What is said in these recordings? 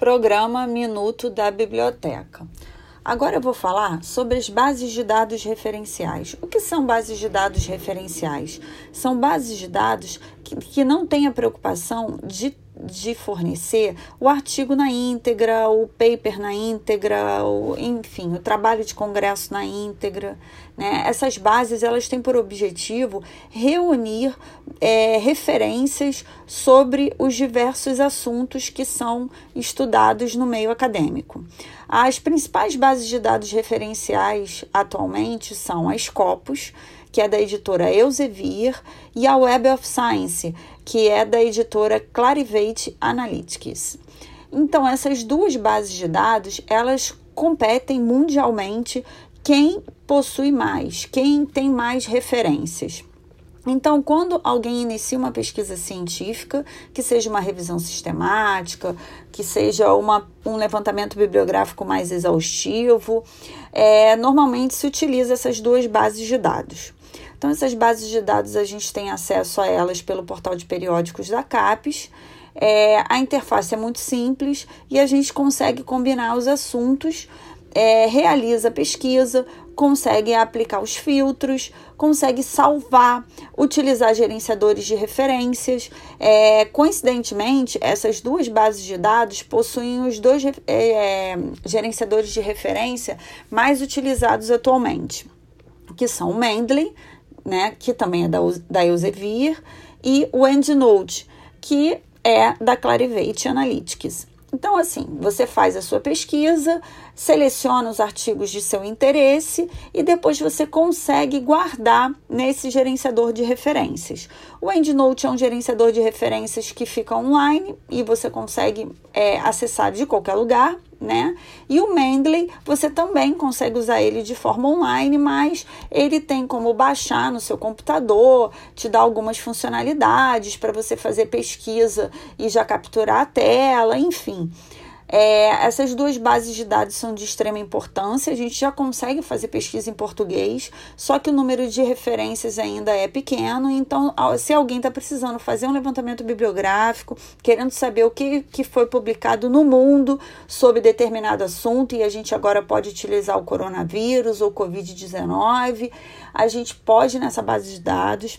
Programa Minuto da Biblioteca. Agora eu vou falar sobre as bases de dados referenciais. O que são bases de dados referenciais? São bases de dados que, que não têm a preocupação de de fornecer o artigo na íntegra, o paper na íntegra, o, enfim, o trabalho de congresso na íntegra. Né? Essas bases elas têm por objetivo reunir é, referências sobre os diversos assuntos que são estudados no meio acadêmico. As principais bases de dados referenciais atualmente são a Scopus, que é da editora Elsevier, e a Web of Science, que é da editora Clarivate Analytics. Então, essas duas bases de dados, elas competem mundialmente quem possui mais, quem tem mais referências. Então, quando alguém inicia uma pesquisa científica, que seja uma revisão sistemática, que seja uma, um levantamento bibliográfico mais exaustivo, é, normalmente se utiliza essas duas bases de dados. Então, essas bases de dados a gente tem acesso a elas pelo portal de periódicos da CAPES. É, a interface é muito simples e a gente consegue combinar os assuntos, é, realiza a pesquisa, consegue aplicar os filtros, consegue salvar, utilizar gerenciadores de referências. É, coincidentemente, essas duas bases de dados possuem os dois é, gerenciadores de referência mais utilizados atualmente, que são o Mendeley né, que também é da, da Elsevier, e o EndNote, que é da Clarivate Analytics. Então, assim, você faz a sua pesquisa, seleciona os artigos de seu interesse e depois você consegue guardar nesse gerenciador de referências. O EndNote é um gerenciador de referências que fica online e você consegue é, acessar de qualquer lugar né? E o Mendeley, você também consegue usar ele de forma online, mas ele tem como baixar no seu computador, te dá algumas funcionalidades para você fazer pesquisa e já capturar a tela, enfim. É, essas duas bases de dados são de extrema importância. A gente já consegue fazer pesquisa em português, só que o número de referências ainda é pequeno. Então, se alguém está precisando fazer um levantamento bibliográfico, querendo saber o que, que foi publicado no mundo sobre determinado assunto, e a gente agora pode utilizar o coronavírus ou Covid-19, a gente pode nessa base de dados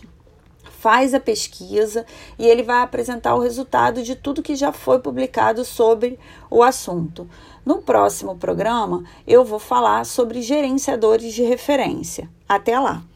faz a pesquisa e ele vai apresentar o resultado de tudo que já foi publicado sobre o assunto. No próximo programa, eu vou falar sobre gerenciadores de referência. Até lá!